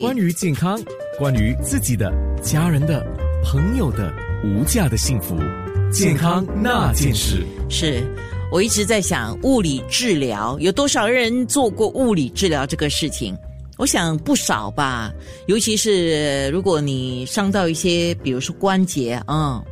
关于健康，关于自己的、家人的、朋友的无价的幸福，健康那件事。是我一直在想，物理治疗有多少人做过物理治疗这个事情？我想不少吧，尤其是如果你伤到一些，比如说关节啊。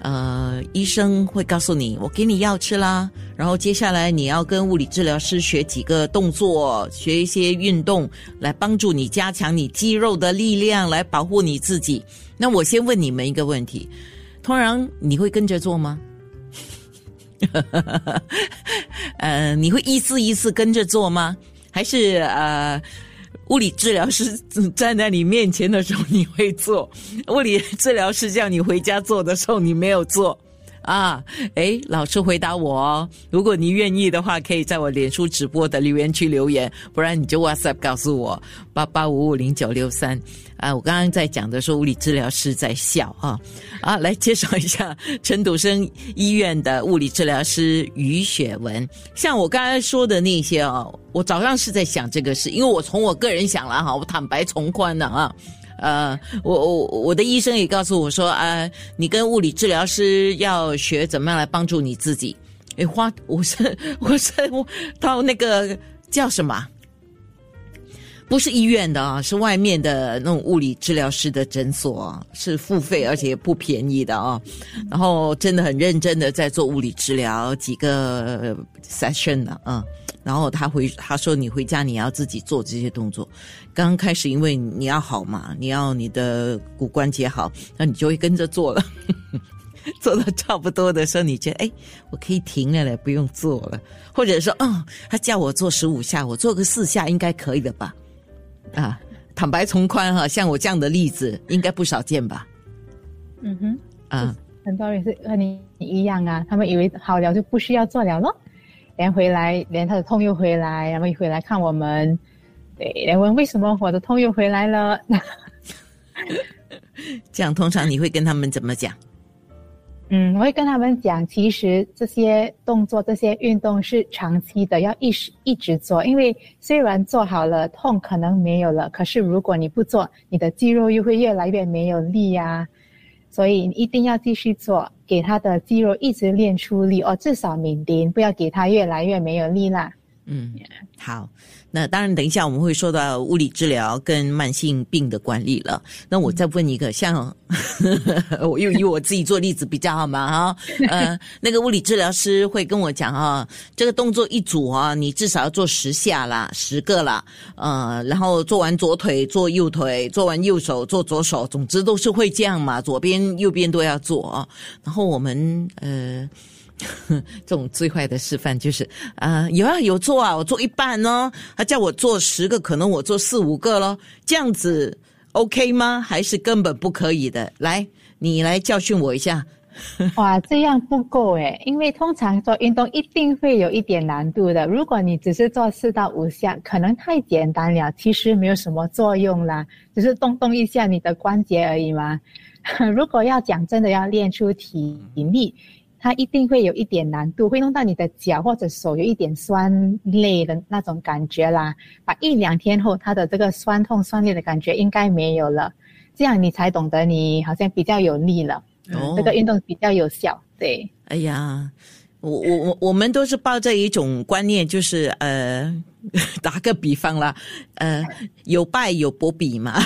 呃，医生会告诉你，我给你药吃啦，然后接下来你要跟物理治疗师学几个动作，学一些运动，来帮助你加强你肌肉的力量，来保护你自己。那我先问你们一个问题：通常你会跟着做吗？呃，你会一次一次跟着做吗？还是呃？物理治疗师站在你面前的时候，你会做；物理治疗师叫你回家做的时候，你没有做。啊，哎，老师回答我哦。如果你愿意的话，可以在我脸书直播的留言区留言，不然你就 WhatsApp 告诉我八八五五零九六三。啊，我刚刚在讲的时候，物理治疗师在笑啊。啊，来介绍一下陈笃生医院的物理治疗师于雪文。像我刚才说的那些哦，我早上是在想这个事，因为我从我个人想了哈，我坦白从宽的啊。呃，我我我的医生也告诉我说啊，你跟物理治疗师要学怎么样来帮助你自己。诶，花，我是我是我到那个叫什么？不是医院的啊，是外面的那种物理治疗师的诊所，是付费而且不便宜的啊。然后真的很认真的在做物理治疗，几个 session 的啊。然后他回他说你回家你要自己做这些动作。刚开始因为你要好嘛，你要你的骨关节好，那你就会跟着做了。做到差不多的时候，你觉得哎，我可以停了嘞，不用做了。或者说，嗯，他叫我做十五下，我做个四下应该可以的吧？啊，坦白从宽哈，像我这样的例子应该不少见吧？嗯哼，啊，很多人是和你一样啊，他们以为好了就不需要做了咯。连回来，连他的痛又回来，然后一回来看我们，对，连问为什么我的痛又回来了。这样通常你会跟他们怎么讲？嗯，我会跟他们讲，其实这些动作、这些运动是长期的，要一直一直做。因为虽然做好了，痛可能没有了，可是如果你不做，你的肌肉又会越来越没有力呀。所以你一定要继续做，给他的肌肉一直练出力哦，至少敏丁，不要给他越来越没有力啦。嗯，好。那当然，等一下我们会说到物理治疗跟慢性病的管理了。那我再问一个，像 我又以我自己做例子比较好嘛？哈，呃，那个物理治疗师会跟我讲啊，这个动作一组啊，你至少要做十下啦，十个啦，呃，然后做完左腿做右腿，做完右手做左手，总之都是会这样嘛，左边右边都要做啊。然后我们呃。这种最坏的示范就是啊，有啊有做啊，我做一半呢，他叫我做十个，可能我做四五个咯，这样子 OK 吗？还是根本不可以的？来，你来教训我一下。哇，这样不够诶，因为通常做运动一定会有一点难度的。如果你只是做四到五下，可能太简单了，其实没有什么作用啦，只是动动一下你的关节而已嘛。如果要讲真的，要练出体力。它一定会有一点难度，会弄到你的脚或者手有一点酸累的那种感觉啦。把一两天后，它的这个酸痛酸累的感觉应该没有了，这样你才懂得你好像比较有力了，这个运动比较有效。对，哎呀，我我我我们都是抱着一种观念，就是呃，打个比方啦，呃，有败有不比嘛。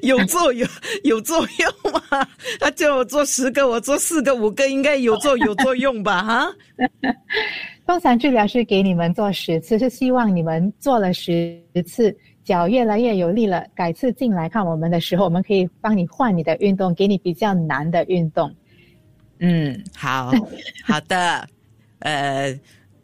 有作用 有作用吗？他叫我做十个，我做四个五个，应该有作有作用吧？哈。通常治疗是给你们做十次，是希望你们做了十次，脚越来越有力了。改次进来看我们的时候，我们可以帮你换你的运动，给你比较难的运动。嗯，好好的，呃。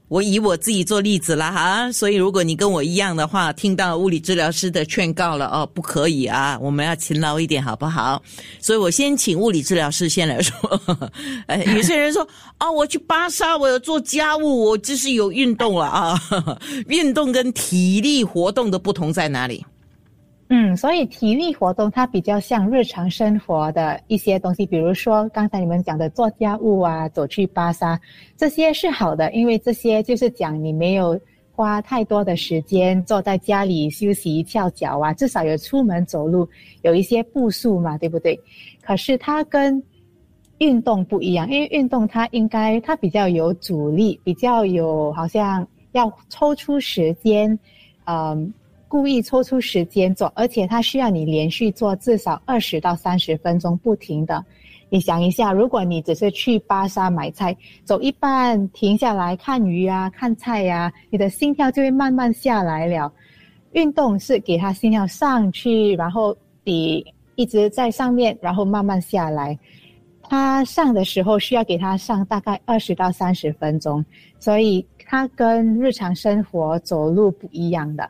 我以我自己做例子了哈，所以如果你跟我一样的话，听到物理治疗师的劝告了哦，不可以啊，我们要勤劳一点，好不好？所以我先请物理治疗师先来说。哎，有些人说啊，我去巴萨，我要做家务，我就是有运动了啊。运动跟体力活动的不同在哪里？嗯，所以体力活动它比较像日常生活的一些东西，比如说刚才你们讲的做家务啊，走去巴沙，这些是好的，因为这些就是讲你没有花太多的时间坐在家里休息翘脚啊，至少有出门走路，有一些步数嘛，对不对？可是它跟运动不一样，因为运动它应该它比较有阻力，比较有好像要抽出时间，嗯，故意抽出时间做，而且它需要你连续做至少二十到三十分钟不停的。你想一下，如果你只是去巴沙买菜，走一半停下来看鱼啊、看菜呀，你的心跳就会慢慢下来了。运动是给他心跳上去，然后你一直在上面，然后慢慢下来。他上的时候需要给他上大概二十到三十分钟，所以它跟日常生活走路不一样的。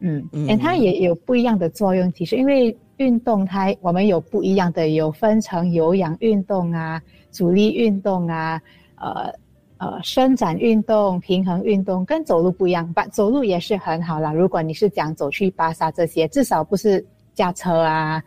嗯，嗯，它也有不一样的作用。其实因为。运动它我们有不一样的，有分成有氧运动啊、阻力运动啊、呃呃伸展运动、平衡运动，跟走路不一样。把走路也是很好啦。如果你是讲走去巴萨这些，至少不是驾车啊，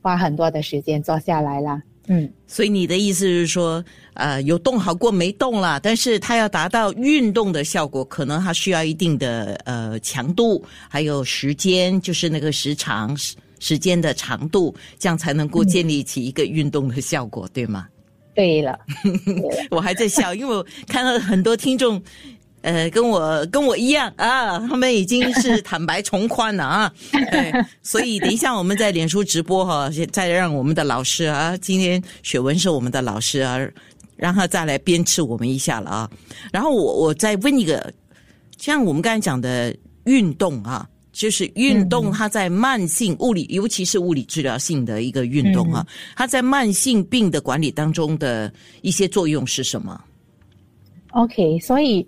花很多的时间坐下来啦。嗯，所以你的意思是说，呃，有动好过没动啦，但是它要达到运动的效果，可能它需要一定的呃强度，还有时间，就是那个时长。时间的长度，这样才能够建立起一个运动的效果，对吗？对了，我还在笑，因为我看到很多听众，呃，跟我跟我一样啊，他们已经是坦白从宽了啊。对，所以等一下我们在脸书直播哈，再让我们的老师啊，今天雪文是我们的老师啊，让他再来鞭笞我们一下了啊。然后我我再问一个，像我们刚才讲的运动啊。就是运动，它在慢性物理，尤其是物理治疗性的一个运动啊，它在慢性病的管理当中的一些作用是什么？OK，所以，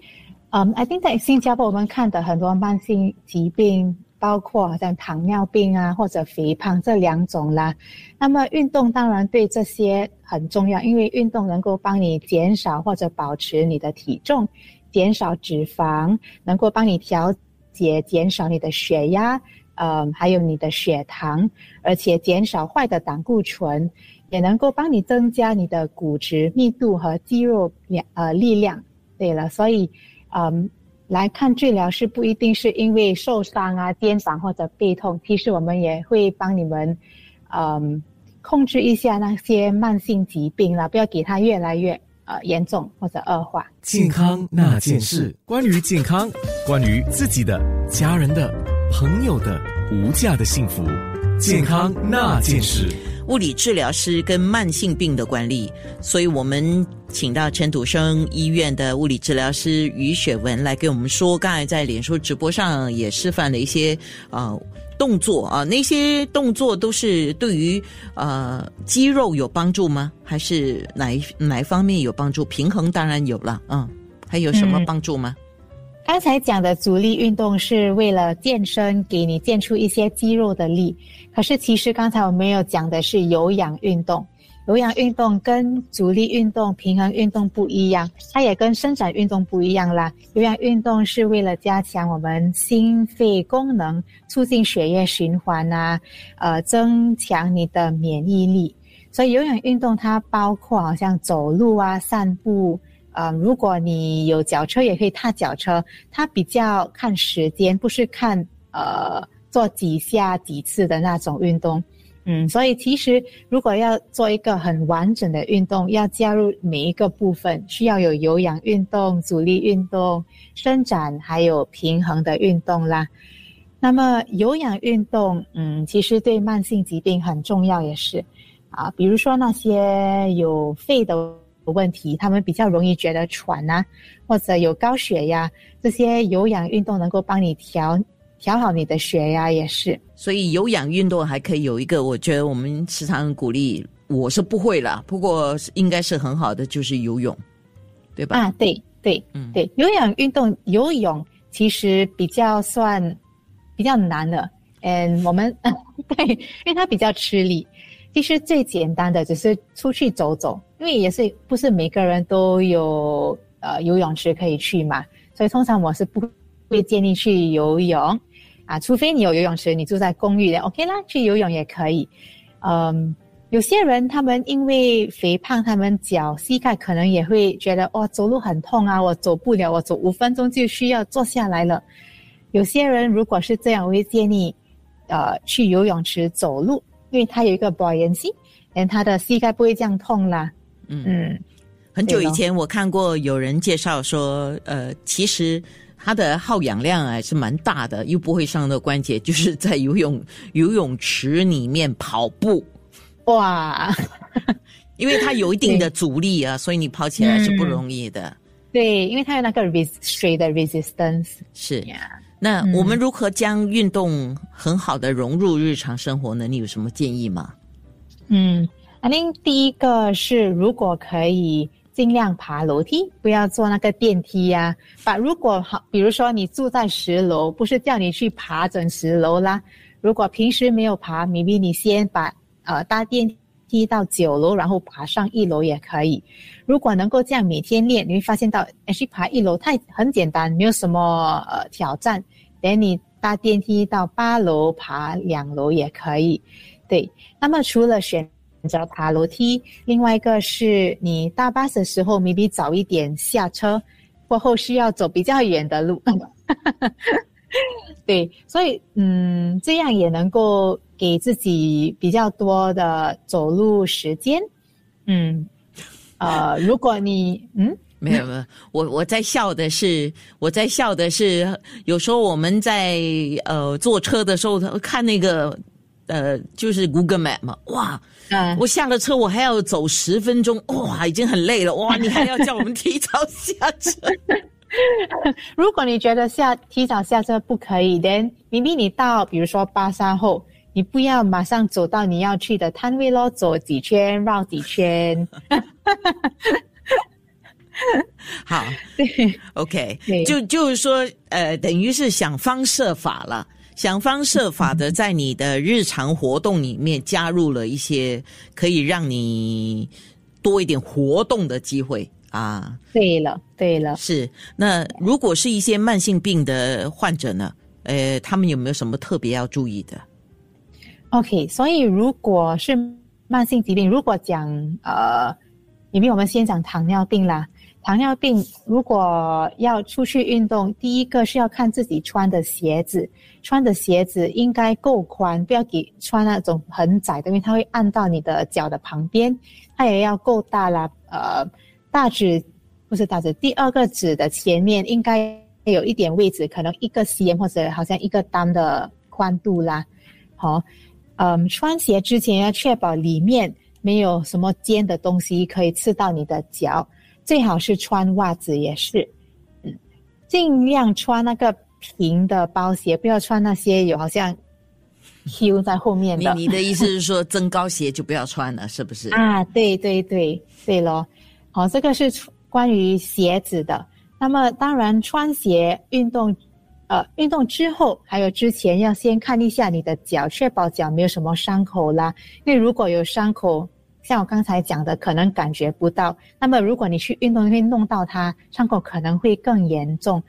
嗯，I think 在新加坡我们看的很多慢性疾病，包括像糖尿病啊或者肥胖这两种啦。那么运动当然对这些很重要，因为运动能够帮你减少或者保持你的体重，减少脂肪，能够帮你调。节减少你的血压，呃，还有你的血糖，而且减少坏的胆固醇，也能够帮你增加你的骨质密度和肌肉量呃力量。对了，所以，嗯，来看治疗是不一定是因为受伤啊、肩膀或者背痛，其实我们也会帮你们，嗯，控制一下那些慢性疾病啦，不要给它越来越。呃，严重或者恶化。健康那件事，关于健康，关于自己的、家人的、朋友的无价的幸福。健康那件事，物理治疗师跟慢性病的管理，所以我们请到陈土生医院的物理治疗师于雪文来给我们说。刚才在脸书直播上也示范了一些啊。动作啊，那些动作都是对于呃肌肉有帮助吗？还是哪一哪一方面有帮助？平衡当然有了，嗯，还有什么帮助吗？刚才讲的阻力运动是为了健身，给你健出一些肌肉的力。可是其实刚才我没有讲的是有氧运动。有氧运动跟阻力运动、平衡运动不一样，它也跟伸展运动不一样啦。有氧运动是为了加强我们心肺功能，促进血液循环啊，呃，增强你的免疫力。所以有氧运动它包括好像走路啊、散步，呃，如果你有脚车也可以踏脚车。它比较看时间，不是看呃做几下几次的那种运动。嗯，所以其实如果要做一个很完整的运动，要加入每一个部分，需要有有氧运动、阻力运动、伸展，还有平衡的运动啦。那么有氧运动，嗯，其实对慢性疾病很重要，也是啊，比如说那些有肺的问题，他们比较容易觉得喘呐，或者有高血压，这些有氧运动能够帮你调。调好你的血压也是，所以有氧运动还可以有一个，我觉得我们时常鼓励，我是不会了，不过应该是很好的，就是游泳，对吧？啊，对对，嗯，对，有氧运动游泳其实比较算比较难的，嗯，我们 对，因为它比较吃力。其实最简单的只是出去走走，因为也是不是每个人都有呃游泳池可以去嘛，所以通常我是不会建议去游泳。啊，除非你有游泳池，你住在公寓的，OK 啦，去游泳也可以。嗯，有些人他们因为肥胖，他们脚膝盖可能也会觉得哇走路很痛啊，我走不了，我走五分钟就需要坐下来了。有些人如果是这样，我会建议，呃，去游泳池走路，因为它有一个 buoyancy，连他的膝盖不会这样痛啦。嗯。嗯，很久以前我看过有人介绍说，呃，其实它的耗氧量还是蛮大的，又不会伤到关节，就是在游泳游泳池里面跑步，哇，因为它有一定的阻力啊，所以你跑起来是不容易的。对，因为它有那个 res 水的 resistance 是，呀。那嗯。我们如何将运动很好的融入日常生活呢？你有什么建议吗？嗯，I think 第一个是如果可以尽量爬楼梯，不要坐那个电梯呀、把如果好，比如说你住在十楼，不是叫你去爬整十楼啦。如果平时没有爬明明你先把呃搭电梯到九楼，然后爬上一楼也可以。如果能够这样每天练，你会发现到，去爬一楼太很简单，没有什么呃挑战。等你搭电梯到八楼，爬两楼也可以。对，那么除了选择爬楼梯，另外一个是你搭巴士的时候，maybe 早一点下车，过后需要走比较远的路。对，所以嗯，这样也能够给自己比较多的走路时间。嗯，呃，如果你嗯。没有没有，我我在笑的是，我在笑的是，有时候我们在呃坐车的时候看那个呃就是 Google Map 嘛，哇，嗯，我下了车我还要走十分钟，哇，已经很累了，哇，你还要叫我们提早下车，如果你觉得下提早下车不可以，then 明明你到比如说巴沙后，你不要马上走到你要去的摊位咯，走几圈绕几圈。好 对，，OK，对。就就是说，呃，等于是想方设法了。想方设法的在你的日常活动里面加入了一些可以让你多一点活动的机会啊。对了，对了，是，那如果是一些慢性病的患者呢？呃，他们有没有什么特别要注意的？OK，所以如果是慢性疾病，如果讲呃，因为我们先讲糖尿病啦。糖尿病如果要出去运动，第一个是要看自己穿的鞋子，穿的鞋子应该够宽，不要给穿那种很窄的，因为它会按到你的脚的旁边。它也要够大啦，呃，大指不是大指，第二个指的前面应该有一点位置，可能一个 cm 或者好像一个单的宽度啦。好、嗯，穿鞋之前要确保里面没有什么尖的东西可以刺到你的脚，最好是穿袜子也是，嗯，尽量穿那个平的包鞋，不要穿那些有好像 Q 在后面的。你你的意思是说增高鞋就不要穿了，是不是？啊，对对对对咯，好、这个是关于鞋子的。那么当然，穿鞋运动，呃，运动之后还有之前要先看一下你的脚，确保脚没有什么伤口啦。因为如果有伤口，像我刚才讲的，可能感觉不到。那么如果你去运动会弄到它，伤口可能会更严重。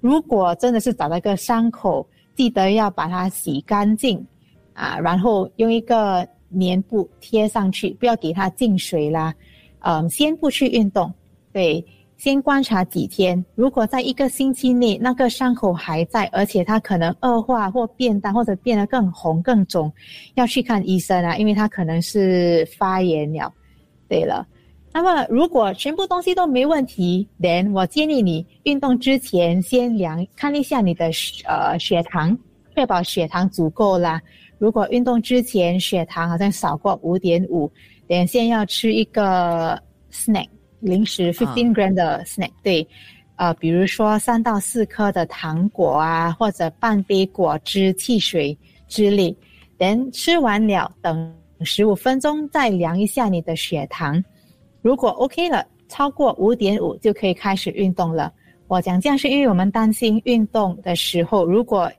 如果真的是找到一个伤口，记得要把它洗干净啊，然后用一个棉布贴上去，不要给它进水啦。嗯，先不去运动，对，先观察几天。如果在一个星期内那个伤口还在，而且它可能恶化或变大，或者变得更红更肿，要去看医生啊，因为它可能是发炎了。对了。那么，如果全部东西都没问题，then 我建议你运动之前先量看一下你的呃血糖，确保血糖足够啦。如果运动之前血糖好像少过五点五，等先要吃一个 snack 零食 fifteen gram 的 snack，、对，呃，比如说三到四颗的糖果啊，或者半杯果汁、汽水之类。等吃完了，等十五分钟再量一下你的血糖。如果 OK 了，超过五点五就可以开始运动了。我讲这样是因为我们担心运动的时候，如果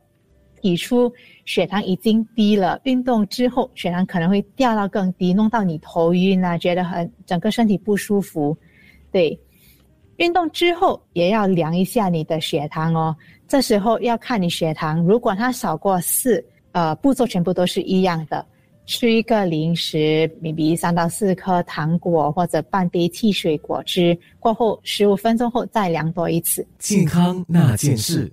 提出血糖已经低了，运动之后血糖可能会掉到更低，弄到你头晕啊，觉得很整个身体不舒服。对，运动之后也要量一下你的血糖哦。这时候要看你血糖，如果它少过四，呃，步骤全部都是一样的。吃一个零食比比三到四颗糖果或者半杯汽水果汁，过后十五分钟后再量多一次。健康那件事。